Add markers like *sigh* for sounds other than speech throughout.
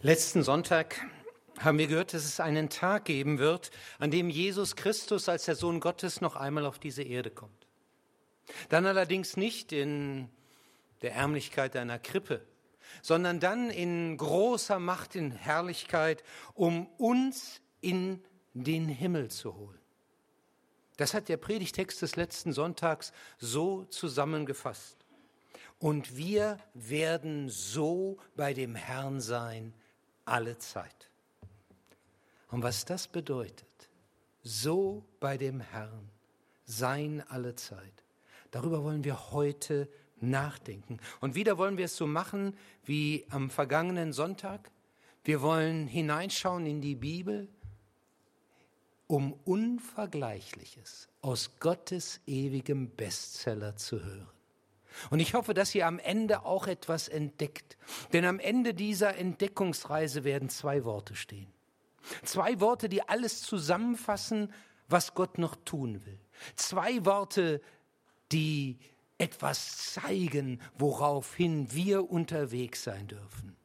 Letzten Sonntag haben wir gehört, dass es einen Tag geben wird, an dem Jesus Christus als der Sohn Gottes noch einmal auf diese Erde kommt. Dann allerdings nicht in der Ärmlichkeit einer Krippe, sondern dann in großer Macht, in Herrlichkeit, um uns in den Himmel zu holen. Das hat der Predigtext des letzten Sonntags so zusammengefasst. Und wir werden so bei dem Herrn sein alle Zeit. Und was das bedeutet, so bei dem Herrn sein alle Zeit, darüber wollen wir heute nachdenken. Und wieder wollen wir es so machen wie am vergangenen Sonntag. Wir wollen hineinschauen in die Bibel, um Unvergleichliches aus Gottes ewigem Bestseller zu hören. Und ich hoffe, dass ihr am Ende auch etwas entdeckt. Denn am Ende dieser Entdeckungsreise werden zwei Worte stehen. Zwei Worte, die alles zusammenfassen, was Gott noch tun will. Zwei Worte, die etwas zeigen, woraufhin wir unterwegs sein dürfen.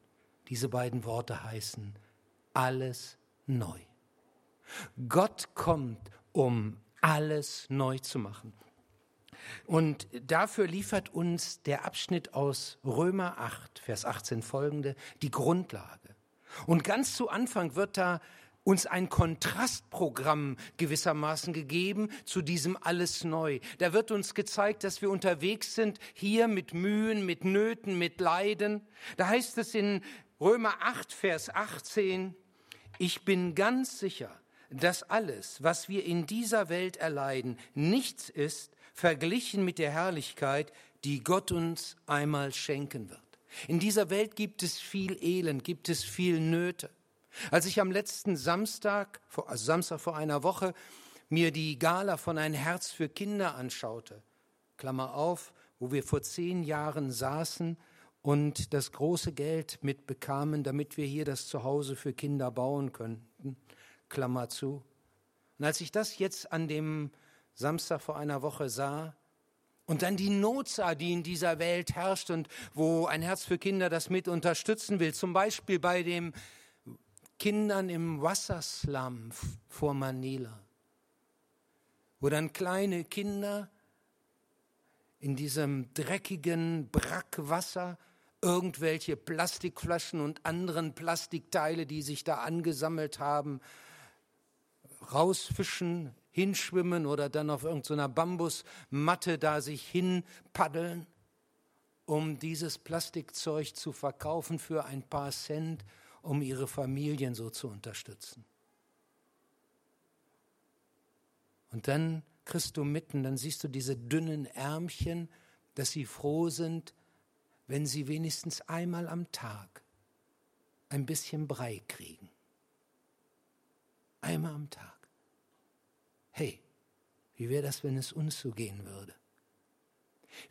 Diese beiden Worte heißen alles neu. Gott kommt, um alles neu zu machen. Und dafür liefert uns der Abschnitt aus Römer 8, Vers 18 folgende die Grundlage. Und ganz zu Anfang wird da uns ein Kontrastprogramm gewissermaßen gegeben zu diesem alles neu. Da wird uns gezeigt, dass wir unterwegs sind, hier mit Mühen, mit Nöten, mit Leiden. Da heißt es in Römer 8, Vers 18, ich bin ganz sicher, dass alles, was wir in dieser Welt erleiden, nichts ist verglichen mit der Herrlichkeit, die Gott uns einmal schenken wird. In dieser Welt gibt es viel Elend, gibt es viel Nöte. Als ich am letzten Samstag, also Samstag vor einer Woche, mir die Gala von Ein Herz für Kinder anschaute, Klammer auf, wo wir vor zehn Jahren saßen und das große Geld mitbekamen, damit wir hier das Zuhause für Kinder bauen könnten, Klammer zu. Und als ich das jetzt an dem Samstag vor einer Woche sah und dann die Not sah, die in dieser Welt herrscht und wo ein Herz für Kinder das mit unterstützen will, zum Beispiel bei den Kindern im Wasserslum vor Manila, wo dann kleine Kinder in diesem dreckigen Brackwasser irgendwelche Plastikflaschen und anderen Plastikteile, die sich da angesammelt haben, rausfischen, hinschwimmen oder dann auf irgendeiner Bambusmatte da sich hinpaddeln, um dieses Plastikzeug zu verkaufen für ein paar Cent, um ihre Familien so zu unterstützen. Und dann kriegst du mitten, dann siehst du diese dünnen Ärmchen, dass sie froh sind, wenn sie wenigstens einmal am Tag ein bisschen Brei kriegen. Einmal am Tag. Hey, wie wäre das, wenn es uns so gehen würde?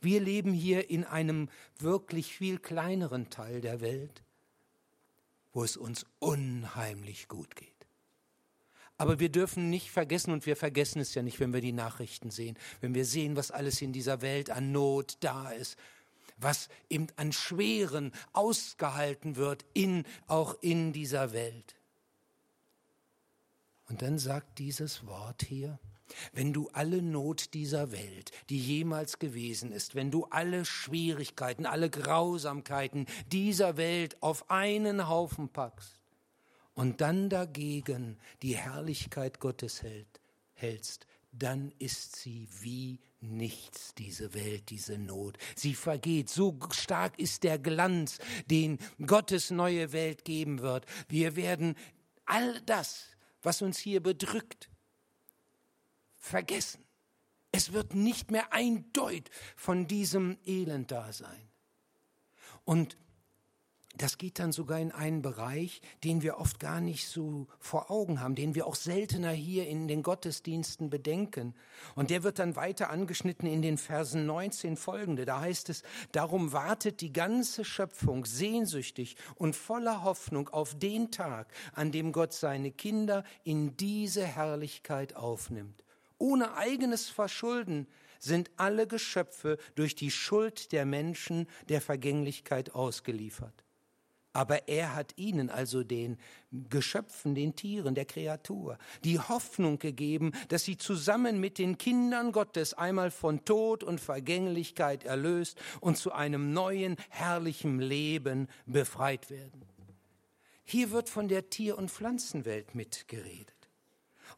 Wir leben hier in einem wirklich viel kleineren Teil der Welt, wo es uns unheimlich gut geht. Aber wir dürfen nicht vergessen, und wir vergessen es ja nicht, wenn wir die Nachrichten sehen, wenn wir sehen, was alles in dieser Welt an Not da ist, was eben an Schweren ausgehalten wird, in, auch in dieser Welt. Und dann sagt dieses Wort hier, wenn du alle Not dieser Welt, die jemals gewesen ist, wenn du alle Schwierigkeiten, alle Grausamkeiten dieser Welt auf einen Haufen packst und dann dagegen die Herrlichkeit Gottes hält, hältst, dann ist sie wie nichts, diese Welt, diese Not. Sie vergeht. So stark ist der Glanz, den Gottes neue Welt geben wird. Wir werden all das, was uns hier bedrückt, vergessen. Es wird nicht mehr ein Deut von diesem Elend da sein. Und das geht dann sogar in einen Bereich, den wir oft gar nicht so vor Augen haben, den wir auch seltener hier in den Gottesdiensten bedenken. Und der wird dann weiter angeschnitten in den Versen 19 folgende. Da heißt es, darum wartet die ganze Schöpfung sehnsüchtig und voller Hoffnung auf den Tag, an dem Gott seine Kinder in diese Herrlichkeit aufnimmt. Ohne eigenes Verschulden sind alle Geschöpfe durch die Schuld der Menschen der Vergänglichkeit ausgeliefert. Aber er hat ihnen, also den Geschöpfen, den Tieren, der Kreatur, die Hoffnung gegeben, dass sie zusammen mit den Kindern Gottes einmal von Tod und Vergänglichkeit erlöst und zu einem neuen, herrlichen Leben befreit werden. Hier wird von der Tier- und Pflanzenwelt mitgeredet.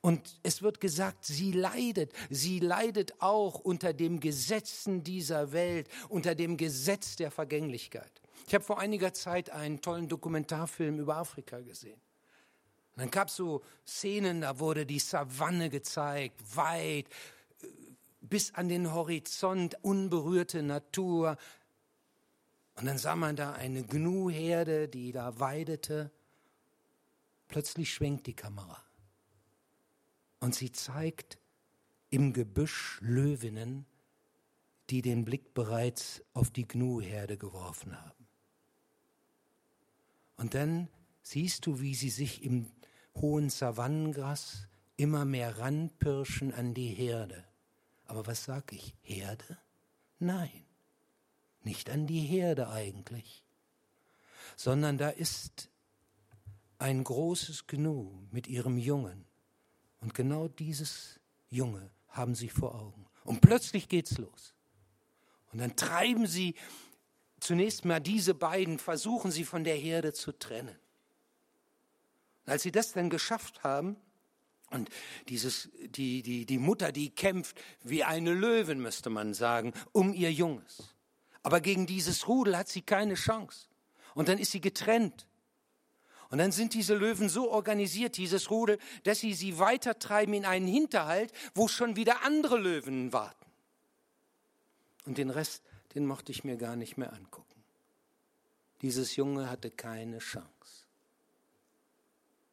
Und es wird gesagt, sie leidet, sie leidet auch unter dem Gesetzen dieser Welt, unter dem Gesetz der Vergänglichkeit. Ich habe vor einiger Zeit einen tollen Dokumentarfilm über Afrika gesehen. Und dann gab es so Szenen, da wurde die Savanne gezeigt, weit, äh, bis an den Horizont, unberührte Natur. Und dann sah man da eine Gnu-Herde, die da weidete. Plötzlich schwenkt die Kamera. Und sie zeigt im Gebüsch Löwinnen, die den Blick bereits auf die Gnu-Herde geworfen haben. Und dann siehst du, wie sie sich im hohen Savannengras immer mehr ranpirschen an die Herde. Aber was sag ich? Herde? Nein, nicht an die Herde eigentlich, sondern da ist ein großes Gnu mit ihrem Jungen. Und genau dieses Junge haben sie vor Augen. Und plötzlich geht's los. Und dann treiben sie zunächst mal diese beiden versuchen sie von der Herde zu trennen. Und als sie das dann geschafft haben, und dieses, die, die, die Mutter, die kämpft wie eine Löwin, müsste man sagen, um ihr Junges. Aber gegen dieses Rudel hat sie keine Chance. Und dann ist sie getrennt. Und dann sind diese Löwen so organisiert, dieses Rudel, dass sie sie weitertreiben in einen Hinterhalt, wo schon wieder andere Löwen warten. Und den Rest den mochte ich mir gar nicht mehr angucken. Dieses Junge hatte keine Chance.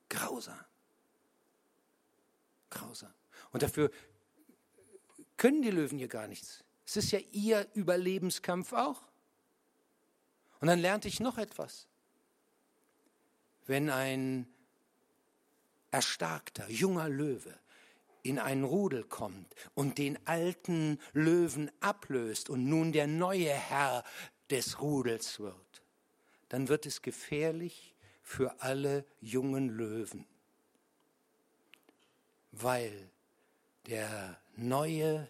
Grausam. Grausam. Und dafür können die Löwen hier gar nichts. Es ist ja ihr Überlebenskampf auch. Und dann lernte ich noch etwas. Wenn ein erstarkter, junger Löwe in ein Rudel kommt und den alten Löwen ablöst und nun der neue Herr des Rudels wird, dann wird es gefährlich für alle jungen Löwen, weil der neue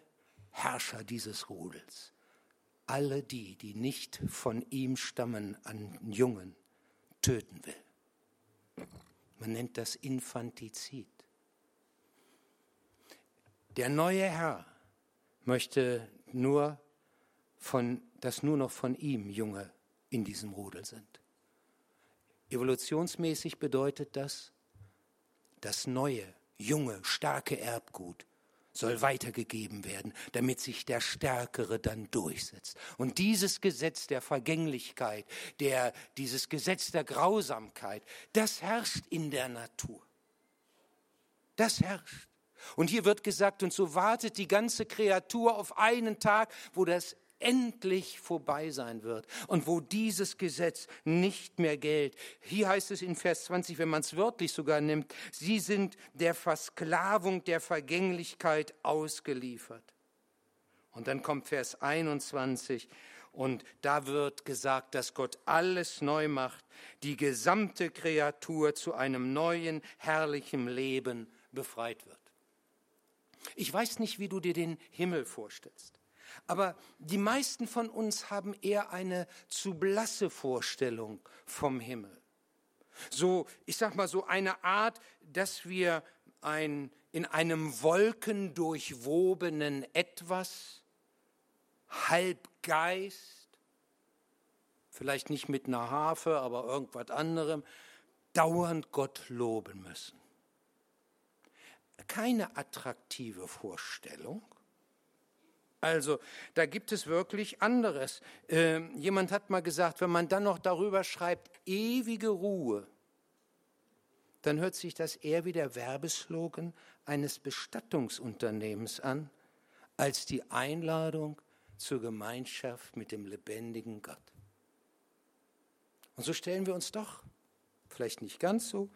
Herrscher dieses Rudels alle die, die nicht von ihm stammen, an Jungen töten will. Man nennt das Infantizid. Der neue Herr möchte nur von, dass nur noch von ihm Junge in diesem Rudel sind. Evolutionsmäßig bedeutet das, das neue, junge, starke Erbgut soll weitergegeben werden, damit sich der Stärkere dann durchsetzt. Und dieses Gesetz der Vergänglichkeit, der, dieses Gesetz der Grausamkeit, das herrscht in der Natur. Das herrscht. Und hier wird gesagt, und so wartet die ganze Kreatur auf einen Tag, wo das endlich vorbei sein wird und wo dieses Gesetz nicht mehr gilt. Hier heißt es in Vers 20, wenn man es wörtlich sogar nimmt, sie sind der Versklavung der Vergänglichkeit ausgeliefert. Und dann kommt Vers 21 und da wird gesagt, dass Gott alles neu macht, die gesamte Kreatur zu einem neuen, herrlichen Leben befreit wird. Ich weiß nicht, wie du dir den Himmel vorstellst. Aber die meisten von uns haben eher eine zu blasse Vorstellung vom Himmel. So, ich sag mal so eine Art, dass wir ein, in einem wolkendurchwobenen Etwas, halb Geist, vielleicht nicht mit einer Harfe, aber irgendwas anderem, dauernd Gott loben müssen keine attraktive Vorstellung. Also, da gibt es wirklich anderes. Ähm, jemand hat mal gesagt, wenn man dann noch darüber schreibt, ewige Ruhe, dann hört sich das eher wie der Werbeslogan eines Bestattungsunternehmens an, als die Einladung zur Gemeinschaft mit dem lebendigen Gott. Und so stellen wir uns doch, vielleicht nicht ganz so,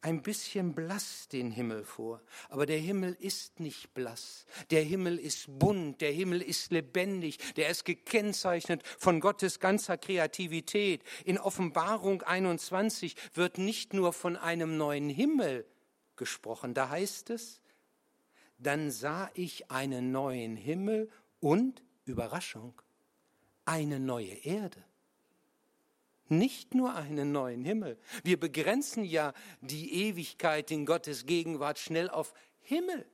ein bisschen blass den Himmel vor. Aber der Himmel ist nicht blass. Der Himmel ist bunt. Der Himmel ist lebendig. Der ist gekennzeichnet von Gottes ganzer Kreativität. In Offenbarung 21 wird nicht nur von einem neuen Himmel gesprochen. Da heißt es, dann sah ich einen neuen Himmel und, Überraschung, eine neue Erde nicht nur einen neuen Himmel. Wir begrenzen ja die Ewigkeit in Gottes Gegenwart schnell auf Himmel.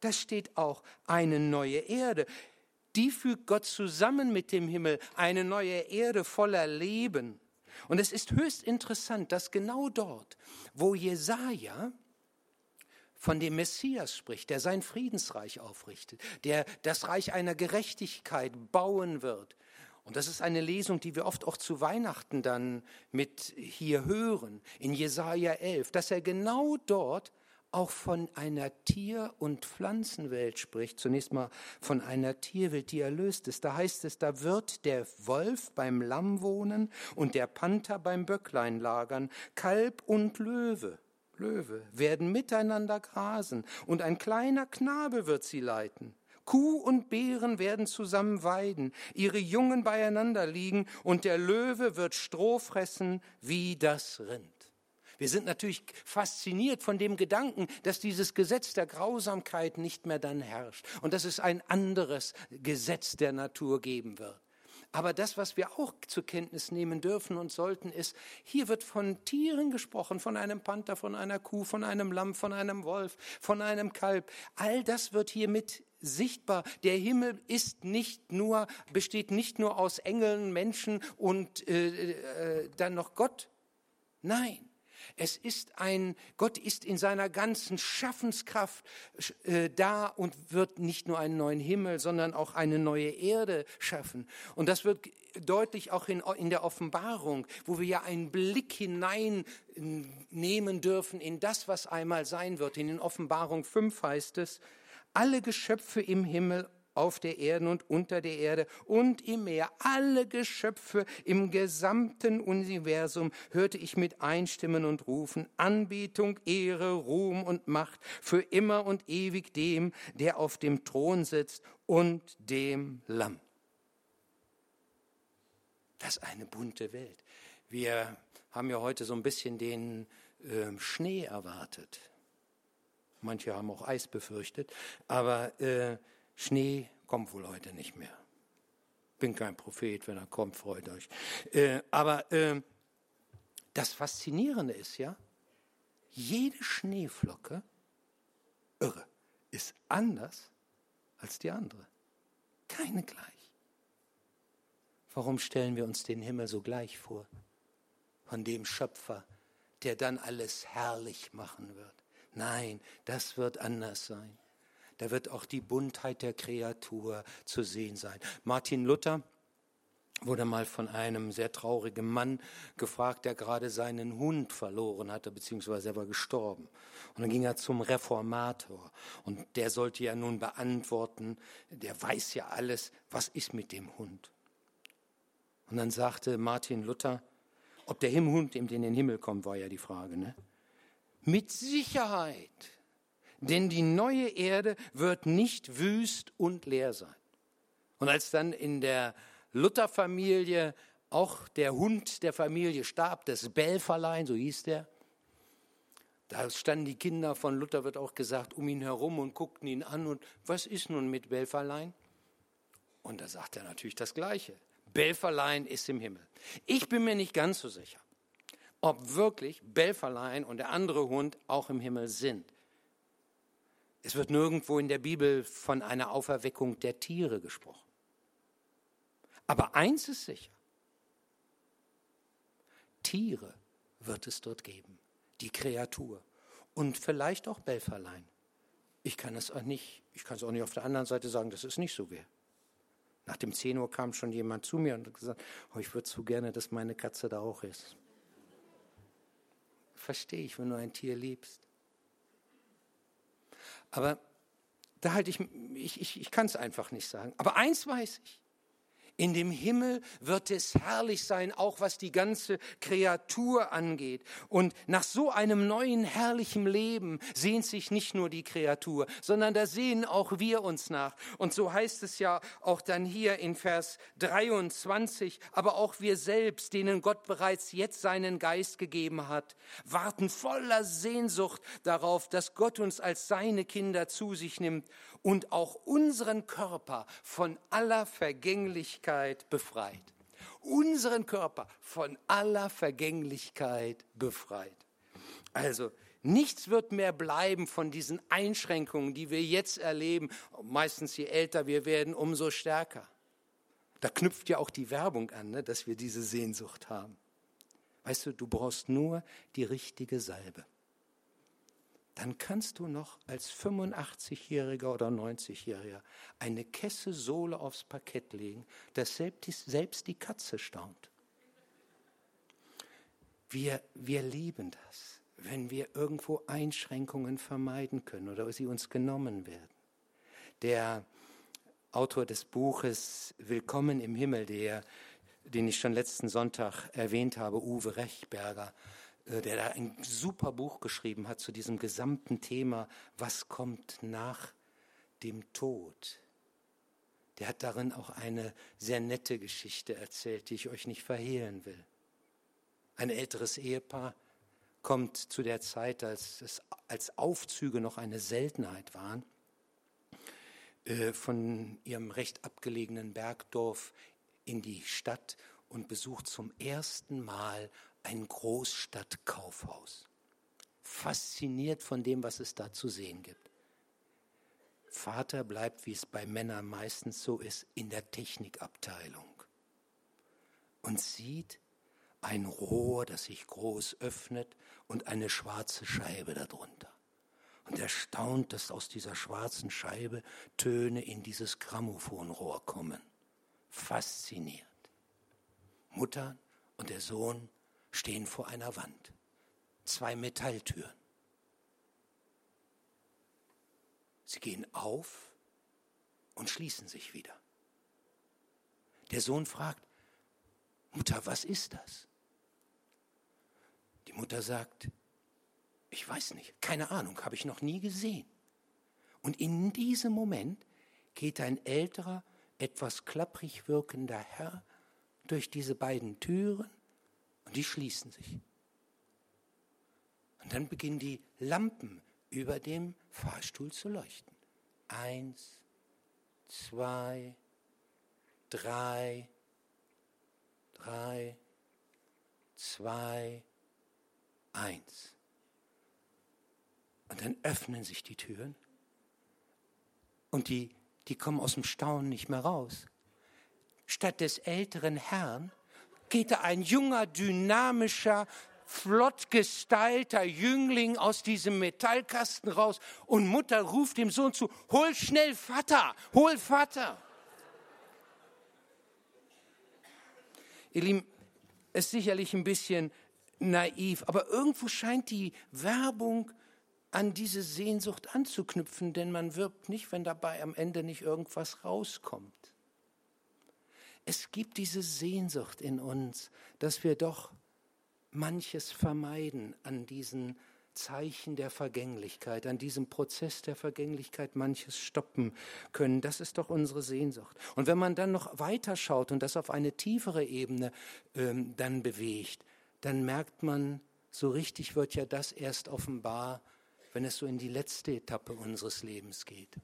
Da steht auch eine neue Erde. Die fügt Gott zusammen mit dem Himmel, eine neue Erde voller Leben. Und es ist höchst interessant, dass genau dort, wo Jesaja von dem Messias spricht, der sein Friedensreich aufrichtet, der das Reich einer Gerechtigkeit bauen wird, und das ist eine Lesung, die wir oft auch zu Weihnachten dann mit hier hören, in Jesaja 11, dass er genau dort auch von einer Tier- und Pflanzenwelt spricht. Zunächst mal von einer Tierwelt, die erlöst ist. Da heißt es, da wird der Wolf beim Lamm wohnen und der Panther beim Böcklein lagern, Kalb und Löwe. Löwe werden miteinander grasen und ein kleiner Knabe wird sie leiten. Kuh und Bären werden zusammen weiden, ihre Jungen beieinander liegen, und der Löwe wird Stroh fressen wie das Rind. Wir sind natürlich fasziniert von dem Gedanken, dass dieses Gesetz der Grausamkeit nicht mehr dann herrscht und dass es ein anderes Gesetz der Natur geben wird. Aber das, was wir auch zur Kenntnis nehmen dürfen und sollten, ist, hier wird von Tieren gesprochen, von einem Panther, von einer Kuh, von einem Lamm, von einem Wolf, von einem Kalb. All das wird hier mit sichtbar. Der Himmel ist nicht nur, besteht nicht nur aus Engeln, Menschen und äh, äh, dann noch Gott. Nein. Es ist ein, Gott ist in seiner ganzen Schaffenskraft äh, da und wird nicht nur einen neuen Himmel, sondern auch eine neue Erde schaffen. Und das wird deutlich auch in, in der Offenbarung, wo wir ja einen Blick hinein nehmen dürfen in das, was einmal sein wird. In den Offenbarung 5 heißt es, alle Geschöpfe im Himmel, auf der Erde und unter der Erde und im Meer, alle Geschöpfe im gesamten Universum hörte ich mit einstimmen und rufen, Anbetung, Ehre, Ruhm und Macht für immer und ewig dem, der auf dem Thron sitzt und dem Lamm. Das ist eine bunte Welt. Wir haben ja heute so ein bisschen den äh, Schnee erwartet. Manche haben auch Eis befürchtet. Aber äh, Schnee kommt wohl heute nicht mehr. Bin kein Prophet, wenn er kommt, freut euch. Äh, aber äh, das Faszinierende ist ja, jede Schneeflocke, irre, ist anders als die andere. Keine gleich. Warum stellen wir uns den Himmel so gleich vor? Von dem Schöpfer, der dann alles herrlich machen wird. Nein, das wird anders sein. Da wird auch die Buntheit der Kreatur zu sehen sein. Martin Luther wurde mal von einem sehr traurigen Mann gefragt, der gerade seinen Hund verloren hatte, beziehungsweise er war gestorben. Und dann ging er zum Reformator und der sollte ja nun beantworten, der weiß ja alles, was ist mit dem Hund? Und dann sagte Martin Luther, ob der Hund in den Himmel kommt, war ja die Frage, ne? Mit Sicherheit. Denn die neue Erde wird nicht wüst und leer sein. Und als dann in der Lutherfamilie auch der Hund der Familie starb, das Belferlein, so hieß der, da standen die Kinder von Luther, wird auch gesagt, um ihn herum und guckten ihn an und was ist nun mit Belferlein? Und da sagt er natürlich das Gleiche. Belferlein ist im Himmel. Ich bin mir nicht ganz so sicher ob wirklich Belferlein und der andere Hund auch im Himmel sind. Es wird nirgendwo in der Bibel von einer Auferweckung der Tiere gesprochen. Aber eins ist sicher. Tiere wird es dort geben, die Kreatur und vielleicht auch Belferlein. Ich kann es auch nicht, ich kann es auch nicht auf der anderen Seite sagen, dass es nicht so wäre. Nach dem 10 Uhr kam schon jemand zu mir und hat gesagt, oh, ich würde so gerne, dass meine Katze da auch ist verstehe ich, wenn du ein Tier liebst. Aber da halte ich, ich, ich, ich kann es einfach nicht sagen. Aber eins weiß ich. In dem Himmel wird es herrlich sein, auch was die ganze Kreatur angeht. Und nach so einem neuen herrlichen Leben sehnt sich nicht nur die Kreatur, sondern da sehen auch wir uns nach. Und so heißt es ja auch dann hier in Vers 23, aber auch wir selbst, denen Gott bereits jetzt seinen Geist gegeben hat, warten voller Sehnsucht darauf, dass Gott uns als seine Kinder zu sich nimmt und auch unseren Körper von aller Vergänglichkeit befreit. Unseren Körper von aller Vergänglichkeit befreit. Also, nichts wird mehr bleiben von diesen Einschränkungen, die wir jetzt erleben. Meistens je älter wir werden, umso stärker. Da knüpft ja auch die Werbung an, ne, dass wir diese Sehnsucht haben. Weißt du, du brauchst nur die richtige Salbe dann kannst du noch als 85-Jähriger oder 90-Jähriger eine Kesse Sohle aufs Parkett legen, dass selbst die Katze staunt. Wir, wir lieben das, wenn wir irgendwo Einschränkungen vermeiden können oder sie uns genommen werden. Der Autor des Buches Willkommen im Himmel, der, den ich schon letzten Sonntag erwähnt habe, Uwe Rechberger, der da ein super Buch geschrieben hat zu diesem gesamten Thema, was kommt nach dem Tod. Der hat darin auch eine sehr nette Geschichte erzählt, die ich euch nicht verhehlen will. Ein älteres Ehepaar kommt zu der Zeit, als, es, als Aufzüge noch eine Seltenheit waren, äh, von ihrem recht abgelegenen Bergdorf in die Stadt und besucht zum ersten Mal ein Großstadtkaufhaus. Fasziniert von dem, was es da zu sehen gibt. Vater bleibt, wie es bei Männern meistens so ist, in der Technikabteilung und sieht ein Rohr, das sich groß öffnet und eine schwarze Scheibe darunter. Und er staunt, dass aus dieser schwarzen Scheibe Töne in dieses Grammophonrohr kommen. Fasziniert. Mutter und der Sohn stehen vor einer Wand. Zwei Metalltüren. Sie gehen auf und schließen sich wieder. Der Sohn fragt, Mutter, was ist das? Die Mutter sagt, ich weiß nicht, keine Ahnung, habe ich noch nie gesehen. Und in diesem Moment geht ein älterer, etwas klapprig wirkender Herr durch diese beiden Türen und die schließen sich. Und dann beginnen die Lampen über dem Fahrstuhl zu leuchten. Eins, zwei, drei, drei, zwei, eins. Und dann öffnen sich die Türen und die, die kommen aus dem Staunen nicht mehr raus. Statt des älteren Herrn geht da ein junger, dynamischer, flott gestylter Jüngling aus diesem Metallkasten raus und Mutter ruft dem Sohn zu, hol schnell Vater, hol Vater. Ihr Lieben, ist sicherlich ein bisschen naiv, aber irgendwo scheint die Werbung an diese Sehnsucht anzuknüpfen, denn man wirbt nicht, wenn dabei am Ende nicht irgendwas rauskommt. Es gibt diese Sehnsucht in uns, dass wir doch manches vermeiden an diesen Zeichen der Vergänglichkeit, an diesem Prozess der Vergänglichkeit manches stoppen können. Das ist doch unsere Sehnsucht. Und wenn man dann noch weiter schaut und das auf eine tiefere Ebene ähm, dann bewegt, dann merkt man, so richtig wird ja das erst offenbar, wenn es so in die letzte Etappe unseres Lebens geht.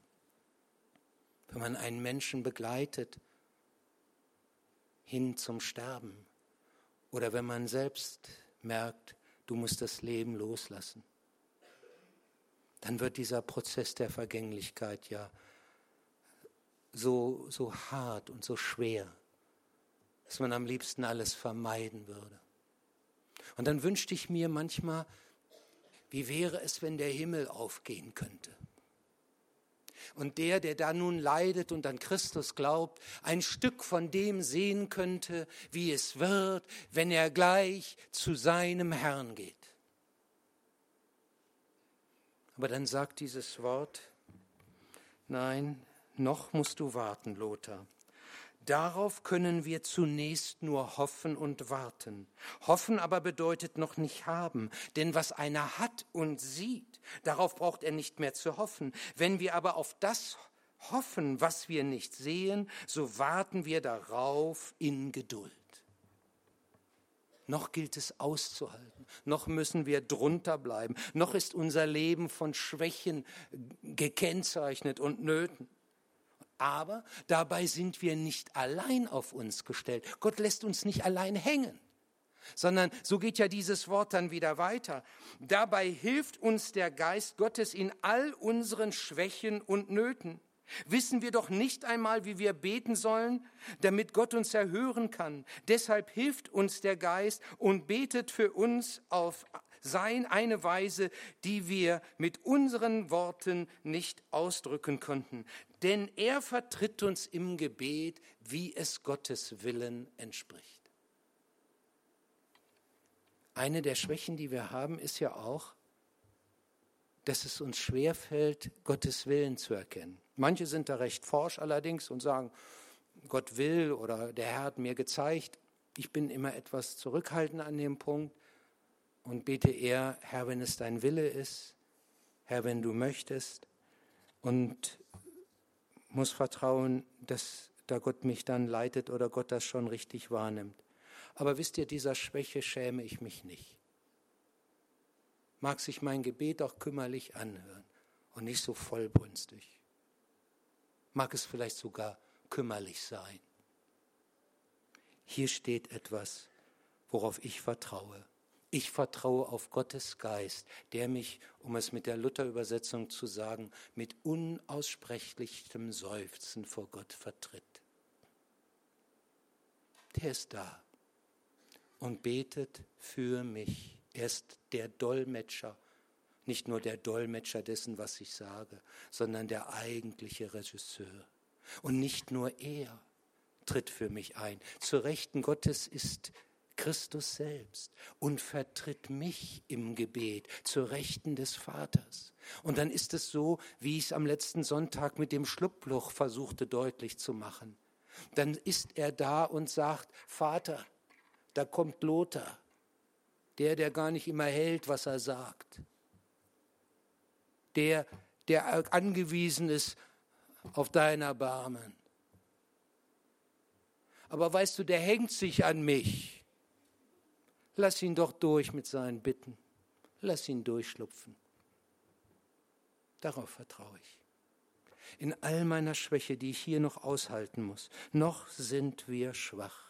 Wenn man einen Menschen begleitet, hin zum Sterben. Oder wenn man selbst merkt, du musst das Leben loslassen. Dann wird dieser Prozess der Vergänglichkeit ja so, so hart und so schwer, dass man am liebsten alles vermeiden würde. Und dann wünschte ich mir manchmal, wie wäre es, wenn der Himmel aufgehen könnte? Und der, der da nun leidet und an Christus glaubt, ein Stück von dem sehen könnte, wie es wird, wenn er gleich zu seinem Herrn geht. Aber dann sagt dieses Wort, nein, noch musst du warten, Lothar, Darauf können wir zunächst nur hoffen und warten. Hoffen aber bedeutet noch nicht haben, denn was einer hat und sieht, darauf braucht er nicht mehr zu hoffen. Wenn wir aber auf das hoffen, was wir nicht sehen, so warten wir darauf in Geduld. Noch gilt es auszuhalten, noch müssen wir drunter bleiben, noch ist unser Leben von Schwächen gekennzeichnet und Nöten. Aber dabei sind wir nicht allein auf uns gestellt. Gott lässt uns nicht allein hängen, sondern so geht ja dieses Wort dann wieder weiter. Dabei hilft uns der Geist Gottes in all unseren Schwächen und Nöten. Wissen wir doch nicht einmal, wie wir beten sollen, damit Gott uns erhören kann. Deshalb hilft uns der Geist und betet für uns auf sein eine Weise, die wir mit unseren Worten nicht ausdrücken konnten. Denn er vertritt uns im Gebet, wie es Gottes Willen entspricht. Eine der Schwächen, die wir haben, ist ja auch, dass es uns schwerfällt, Gottes Willen zu erkennen. Manche sind da recht forsch allerdings und sagen, Gott will oder der Herr hat mir gezeigt. Ich bin immer etwas zurückhaltend an dem Punkt und bete eher, Herr, wenn es dein Wille ist, Herr, wenn du möchtest und muss vertrauen, dass da Gott mich dann leitet oder Gott das schon richtig wahrnimmt. Aber wisst ihr, dieser Schwäche schäme ich mich nicht. Mag sich mein Gebet auch kümmerlich anhören und nicht so vollbunstig. Mag es vielleicht sogar kümmerlich sein. Hier steht etwas, worauf ich vertraue. Ich vertraue auf Gottes Geist, der mich, um es mit der Luther-Übersetzung zu sagen, mit unaussprechlichem Seufzen vor Gott vertritt. Der ist da und betet für mich. Er ist der Dolmetscher, nicht nur der Dolmetscher dessen, was ich sage, sondern der eigentliche Regisseur. Und nicht nur er tritt für mich ein. Zur Rechten Gottes ist Christus selbst und vertritt mich im Gebet zur Rechten des Vaters. Und dann ist es so, wie ich es am letzten Sonntag mit dem Schlupfloch versuchte deutlich zu machen. Dann ist er da und sagt, Vater, da kommt Lothar, der, der gar nicht immer hält, was er sagt. Der, der angewiesen ist auf dein Erbarmen. Aber weißt du, der hängt sich an mich. Lass ihn doch durch mit seinen Bitten. Lass ihn durchschlupfen. Darauf vertraue ich. In all meiner Schwäche, die ich hier noch aushalten muss, noch sind wir schwach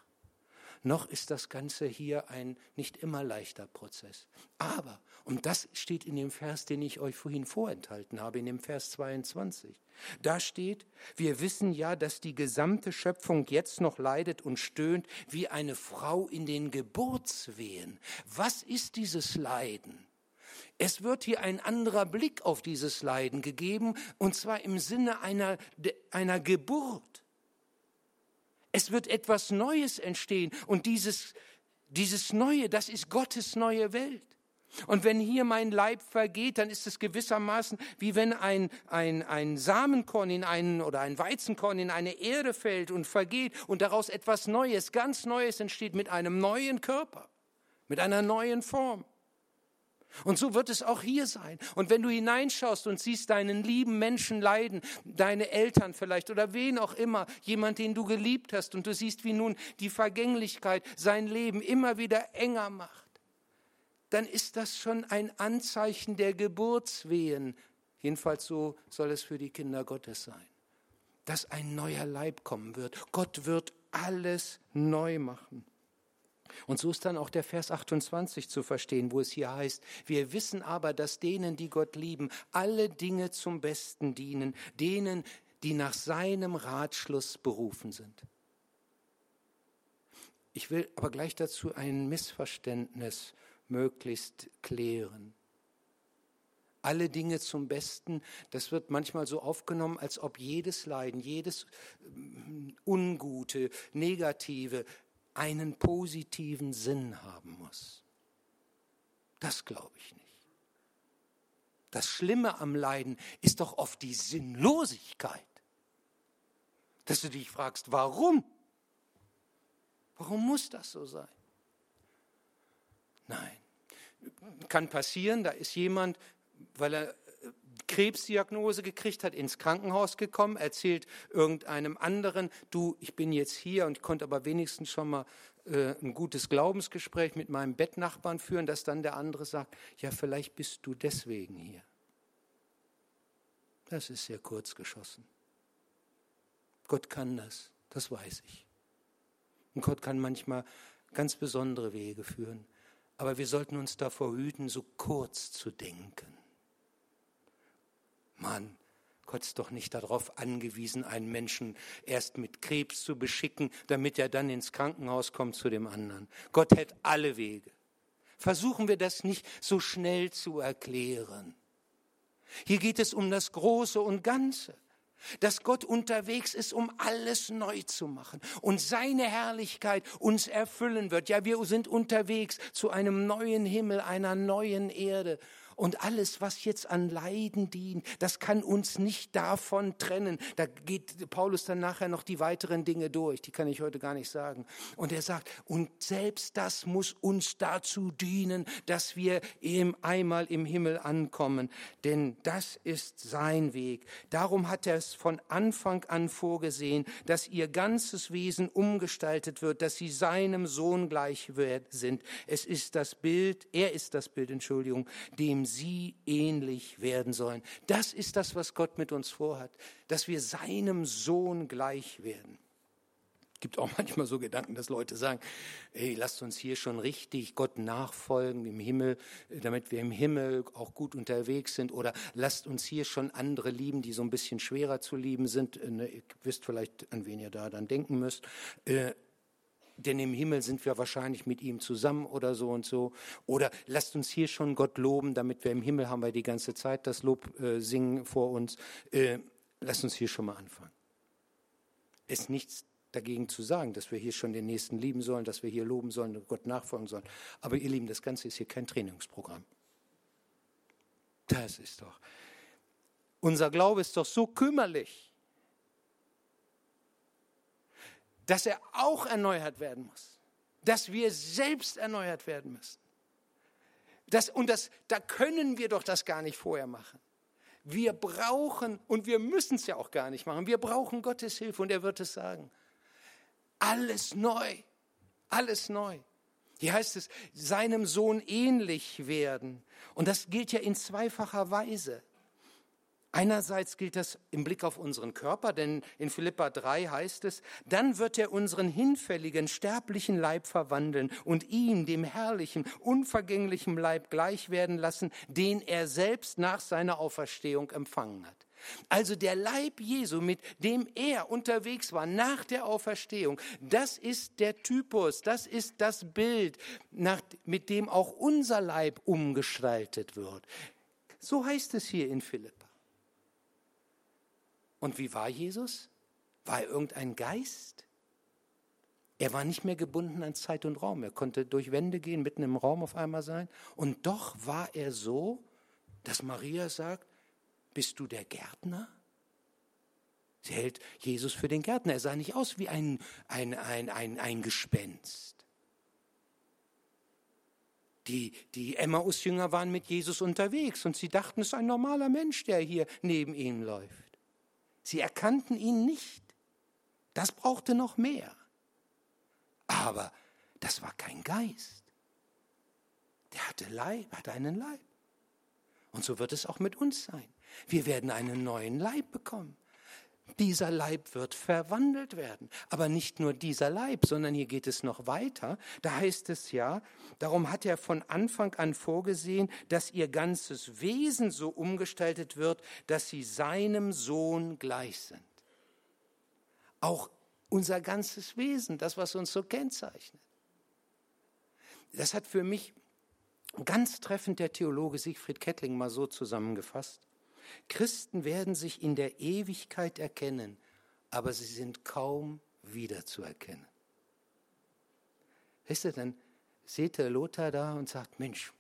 noch ist das Ganze hier ein nicht immer leichter Prozess. Aber, und das steht in dem Vers, den ich euch vorhin vorenthalten habe, in dem Vers 22, da steht, wir wissen ja, dass die gesamte Schöpfung jetzt noch leidet und stöhnt wie eine Frau in den Geburtswehen. Was ist dieses Leiden? Es wird hier ein anderer Blick auf dieses Leiden gegeben, und zwar im Sinne einer, einer Geburt. Es wird etwas Neues entstehen und dieses, dieses Neue, das ist Gottes neue Welt. Und wenn hier mein Leib vergeht, dann ist es gewissermaßen wie wenn ein, ein, ein Samenkorn in einen oder ein Weizenkorn in eine Erde fällt und vergeht und daraus etwas Neues, ganz Neues entsteht mit einem neuen Körper, mit einer neuen Form. Und so wird es auch hier sein. Und wenn du hineinschaust und siehst deinen lieben Menschen leiden, deine Eltern vielleicht oder wen auch immer, jemand, den du geliebt hast, und du siehst, wie nun die Vergänglichkeit sein Leben immer wieder enger macht, dann ist das schon ein Anzeichen der Geburtswehen. Jedenfalls so soll es für die Kinder Gottes sein. Dass ein neuer Leib kommen wird. Gott wird alles neu machen. Und so ist dann auch der Vers 28 zu verstehen, wo es hier heißt, wir wissen aber, dass denen, die Gott lieben, alle Dinge zum Besten dienen, denen, die nach seinem Ratschluss berufen sind. Ich will aber gleich dazu ein Missverständnis möglichst klären. Alle Dinge zum Besten, das wird manchmal so aufgenommen, als ob jedes Leiden, jedes mm, Ungute, Negative einen positiven Sinn haben muss. Das glaube ich nicht. Das Schlimme am Leiden ist doch oft die Sinnlosigkeit. Dass du dich fragst, warum? Warum muss das so sein? Nein. Kann passieren, da ist jemand, weil er Krebsdiagnose gekriegt hat, ins Krankenhaus gekommen, erzählt irgendeinem anderen, du, ich bin jetzt hier und konnte aber wenigstens schon mal äh, ein gutes Glaubensgespräch mit meinem Bettnachbarn führen, dass dann der andere sagt, ja, vielleicht bist du deswegen hier. Das ist sehr kurz geschossen. Gott kann das, das weiß ich. Und Gott kann manchmal ganz besondere Wege führen. Aber wir sollten uns davor hüten, so kurz zu denken. Mann, Gott ist doch nicht darauf angewiesen, einen Menschen erst mit Krebs zu beschicken, damit er dann ins Krankenhaus kommt zu dem anderen. Gott hätte alle Wege. Versuchen wir das nicht so schnell zu erklären. Hier geht es um das Große und Ganze dass Gott unterwegs ist, um alles neu zu machen und seine Herrlichkeit uns erfüllen wird. Ja, wir sind unterwegs zu einem neuen Himmel, einer neuen Erde und alles, was jetzt an Leiden dient, das kann uns nicht davon trennen. Da geht Paulus dann nachher noch die weiteren Dinge durch, die kann ich heute gar nicht sagen. Und er sagt, und selbst das muss uns dazu dienen, dass wir eben einmal im Himmel ankommen, denn das ist sein Weg. Darum hat er es von Anfang an vorgesehen, dass ihr ganzes Wesen umgestaltet wird, dass sie seinem Sohn gleich sind. Es ist das Bild, er ist das Bild, Entschuldigung, dem sie ähnlich werden sollen. Das ist das, was Gott mit uns vorhat, dass wir seinem Sohn gleich werden. Es gibt auch *laughs* manchmal so Gedanken, dass Leute sagen, hey, lasst uns hier schon richtig Gott nachfolgen im Himmel, damit wir im Himmel auch gut unterwegs sind. Oder lasst uns hier schon andere lieben, die so ein bisschen schwerer zu lieben sind. Äh, ihr wisst vielleicht, an wen ihr da dann denken müsst. Denn im Himmel sind wir wahrscheinlich mit ihm zusammen oder so und so. Oder lasst uns hier schon Gott loben, damit wir im Himmel haben wir die ganze Zeit das Lob äh, singen vor uns. Äh, lasst uns hier schon mal anfangen. Es ist nichts dagegen zu sagen, dass wir hier schon den Nächsten lieben sollen, dass wir hier loben sollen und Gott nachfolgen sollen. Aber ihr Lieben, das Ganze ist hier kein Trainingsprogramm. Das ist doch. Unser Glaube ist doch so kümmerlich. Dass er auch erneuert werden muss, dass wir selbst erneuert werden müssen. Das, und das, da können wir doch das gar nicht vorher machen. Wir brauchen, und wir müssen es ja auch gar nicht machen, wir brauchen Gottes Hilfe und er wird es sagen. Alles neu, alles neu. Hier heißt es, seinem Sohn ähnlich werden. Und das gilt ja in zweifacher Weise. Einerseits gilt das im Blick auf unseren Körper, denn in Philippa 3 heißt es, dann wird er unseren hinfälligen, sterblichen Leib verwandeln und ihn, dem herrlichen, unvergänglichen Leib gleich werden lassen, den er selbst nach seiner Auferstehung empfangen hat. Also der Leib Jesu, mit dem er unterwegs war nach der Auferstehung, das ist der Typus, das ist das Bild, nach, mit dem auch unser Leib umgestaltet wird. So heißt es hier in Philippa. Und wie war Jesus? War er irgendein Geist? Er war nicht mehr gebunden an Zeit und Raum. Er konnte durch Wände gehen, mitten im Raum auf einmal sein. Und doch war er so, dass Maria sagt, bist du der Gärtner? Sie hält Jesus für den Gärtner. Er sah nicht aus wie ein, ein, ein, ein, ein Gespenst. Die, die Emmaus-Jünger waren mit Jesus unterwegs und sie dachten, es ist ein normaler Mensch, der hier neben ihnen läuft. Sie erkannten ihn nicht. Das brauchte noch mehr. Aber das war kein Geist. Der hatte Leib, hatte einen Leib. Und so wird es auch mit uns sein. Wir werden einen neuen Leib bekommen. Dieser Leib wird verwandelt werden. Aber nicht nur dieser Leib, sondern hier geht es noch weiter. Da heißt es ja, darum hat er von Anfang an vorgesehen, dass ihr ganzes Wesen so umgestaltet wird, dass sie seinem Sohn gleich sind. Auch unser ganzes Wesen, das, was uns so kennzeichnet. Das hat für mich ganz treffend der Theologe Siegfried Kettling mal so zusammengefasst. Christen werden sich in der Ewigkeit erkennen, aber sie sind kaum wiederzuerkennen. Wisst ihr, dann seht ihr Lothar da und sagt, Mensch,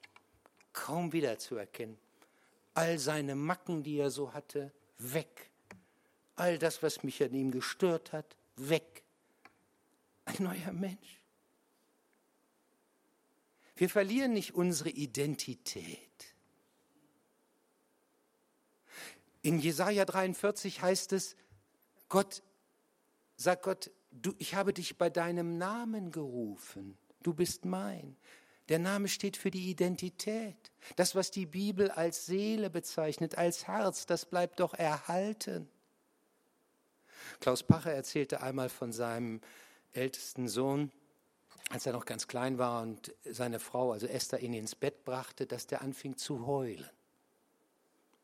kaum wiederzuerkennen. All seine Macken, die er so hatte, weg. All das, was mich an ihm gestört hat, weg. Ein neuer Mensch. Wir verlieren nicht unsere Identität. In Jesaja 43 heißt es, Gott, sagt Gott, du, ich habe dich bei deinem Namen gerufen. Du bist mein. Der Name steht für die Identität. Das, was die Bibel als Seele bezeichnet, als Herz, das bleibt doch erhalten. Klaus Pacher erzählte einmal von seinem ältesten Sohn, als er noch ganz klein war und seine Frau, also Esther, ihn ins Bett brachte, dass der anfing zu heulen.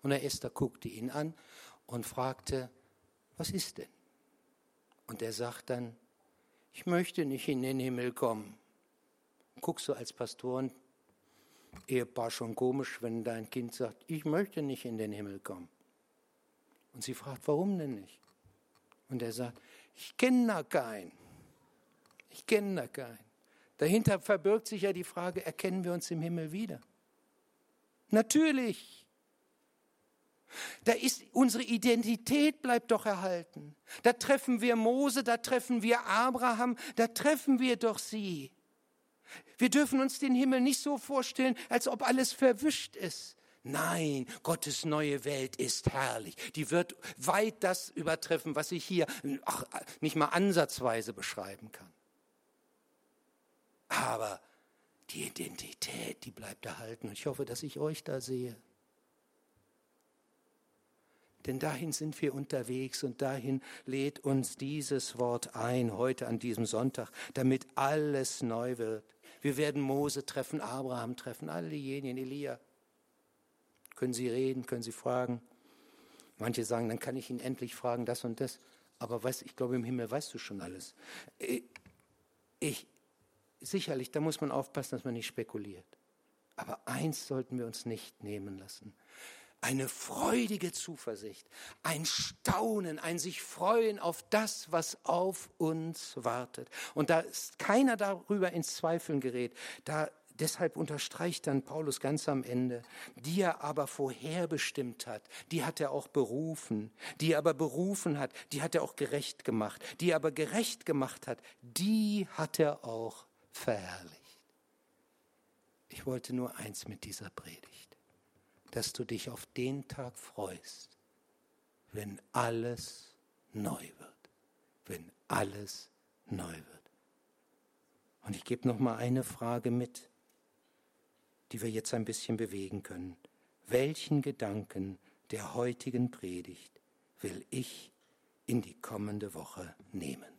Und der Esther guckte ihn an und fragte, was ist denn? Und er sagt dann, ich möchte nicht in den Himmel kommen. Guckst du als Pastoren, Ehepaar schon komisch, wenn dein Kind sagt, ich möchte nicht in den Himmel kommen. Und sie fragt, warum denn nicht? Und er sagt, ich kenne da keinen. Ich kenne da keinen. Dahinter verbirgt sich ja die Frage, erkennen wir uns im Himmel wieder? Natürlich. Da ist unsere Identität bleibt doch erhalten. Da treffen wir Mose, da treffen wir Abraham, da treffen wir doch sie. Wir dürfen uns den Himmel nicht so vorstellen, als ob alles verwischt ist. Nein, Gottes neue Welt ist herrlich. Die wird weit das übertreffen, was ich hier ach, nicht mal ansatzweise beschreiben kann. Aber die Identität, die bleibt erhalten. Ich hoffe, dass ich euch da sehe. Denn dahin sind wir unterwegs und dahin lädt uns dieses Wort ein, heute an diesem Sonntag, damit alles neu wird. Wir werden Mose treffen, Abraham treffen, alle diejenigen, Elia. Können Sie reden, können Sie fragen. Manche sagen, dann kann ich ihn endlich fragen, das und das. Aber weiß, ich glaube, im Himmel weißt du schon alles. Ich, sicherlich, da muss man aufpassen, dass man nicht spekuliert. Aber eins sollten wir uns nicht nehmen lassen eine freudige Zuversicht, ein Staunen, ein sich freuen auf das, was auf uns wartet. Und da ist keiner darüber ins Zweifeln gerät. Da Deshalb unterstreicht dann Paulus ganz am Ende, die er aber vorherbestimmt hat, die hat er auch berufen, die er aber berufen hat, die hat er auch gerecht gemacht, die er aber gerecht gemacht hat, die hat er auch verherrlicht. Ich wollte nur eins mit dieser Predigt dass du dich auf den Tag freust, wenn alles neu wird, wenn alles neu wird. Und ich gebe noch mal eine Frage mit, die wir jetzt ein bisschen bewegen können. Welchen Gedanken der heutigen Predigt will ich in die kommende Woche nehmen?